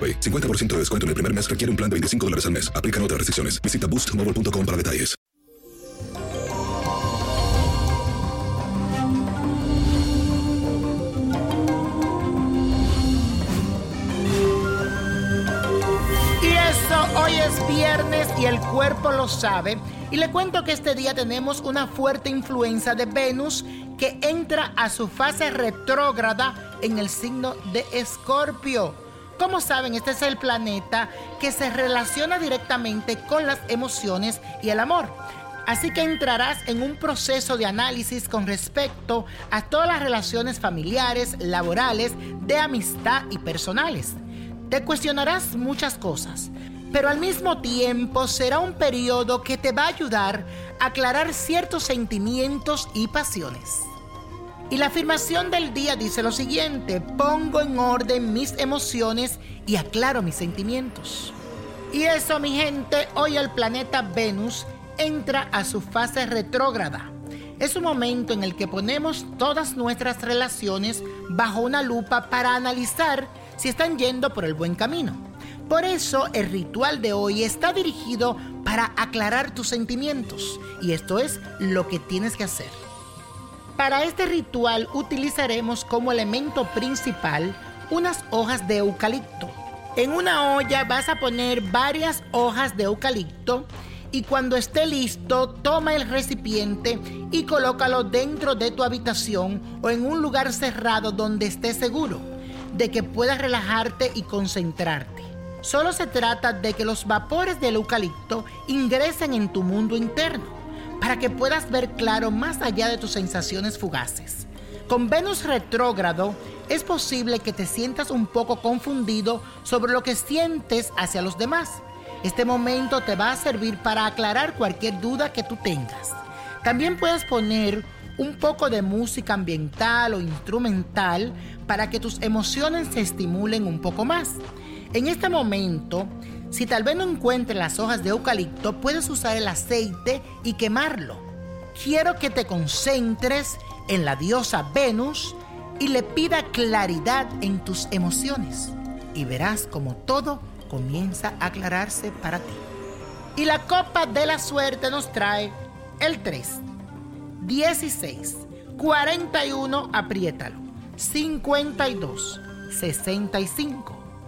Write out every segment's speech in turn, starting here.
AroPay. 50% de descuento en el primer mes requiere un plan de 25 dólares al mes. Aplican otras restricciones. Visita boostmobile.com para detalles. Y eso, hoy es viernes y el cuerpo lo sabe. Y le cuento que este día tenemos una fuerte influencia de Venus que entra a su fase retrógrada en el signo de Escorpio. Como saben, este es el planeta que se relaciona directamente con las emociones y el amor. Así que entrarás en un proceso de análisis con respecto a todas las relaciones familiares, laborales, de amistad y personales. Te cuestionarás muchas cosas, pero al mismo tiempo será un periodo que te va a ayudar a aclarar ciertos sentimientos y pasiones. Y la afirmación del día dice lo siguiente, pongo en orden mis emociones y aclaro mis sentimientos. Y eso, mi gente, hoy el planeta Venus entra a su fase retrógrada. Es un momento en el que ponemos todas nuestras relaciones bajo una lupa para analizar si están yendo por el buen camino. Por eso el ritual de hoy está dirigido para aclarar tus sentimientos y esto es lo que tienes que hacer. Para este ritual utilizaremos como elemento principal unas hojas de eucalipto. En una olla vas a poner varias hojas de eucalipto y cuando esté listo toma el recipiente y colócalo dentro de tu habitación o en un lugar cerrado donde estés seguro de que puedas relajarte y concentrarte. Solo se trata de que los vapores del eucalipto ingresen en tu mundo interno para que puedas ver claro más allá de tus sensaciones fugaces. Con Venus retrógrado es posible que te sientas un poco confundido sobre lo que sientes hacia los demás. Este momento te va a servir para aclarar cualquier duda que tú tengas. También puedes poner un poco de música ambiental o instrumental para que tus emociones se estimulen un poco más. En este momento, si tal vez no encuentres las hojas de eucalipto, puedes usar el aceite y quemarlo. Quiero que te concentres en la diosa Venus y le pida claridad en tus emociones. Y verás como todo comienza a aclararse para ti. Y la copa de la suerte nos trae el 3, 16, 41, apriétalo, 52, 65.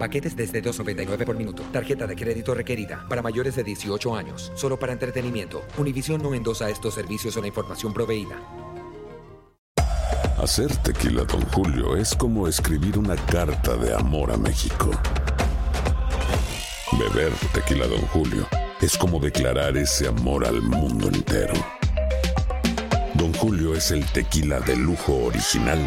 Paquetes desde 2.99 por minuto. Tarjeta de crédito requerida para mayores de 18 años. Solo para entretenimiento. Univision no endosa estos servicios o la información proveída. Hacer tequila, Don Julio, es como escribir una carta de amor a México. Beber tequila, Don Julio, es como declarar ese amor al mundo entero. Don Julio es el tequila de lujo original,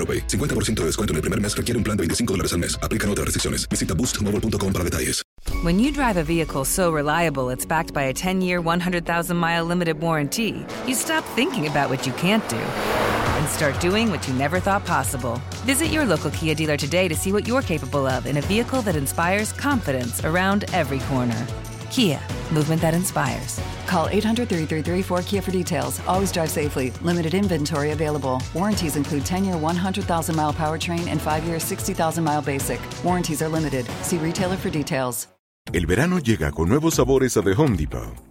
AroPay. 50% de descuento en el primer mes requiere un plan de 25 dólares al mes. Aplican otras restricciones. Visita boostmobile.com para detalles. When you drive a vehicle so reliable it's backed by a 10 year, 100,000 mile limited warranty, you stop thinking about what you can't do and start doing what you never thought possible. Visit your local Kia dealer today to see what you're capable of in a vehicle that inspires confidence around every corner. Kia, movement that inspires. Call 800 333 4KIA for details. Always drive safely. Limited inventory available. Warranties include 10 year 100,000 mile powertrain and 5 year 60,000 mile basic. Warranties are limited. See retailer for details. El verano llega con nuevos sabores a The Home Depot.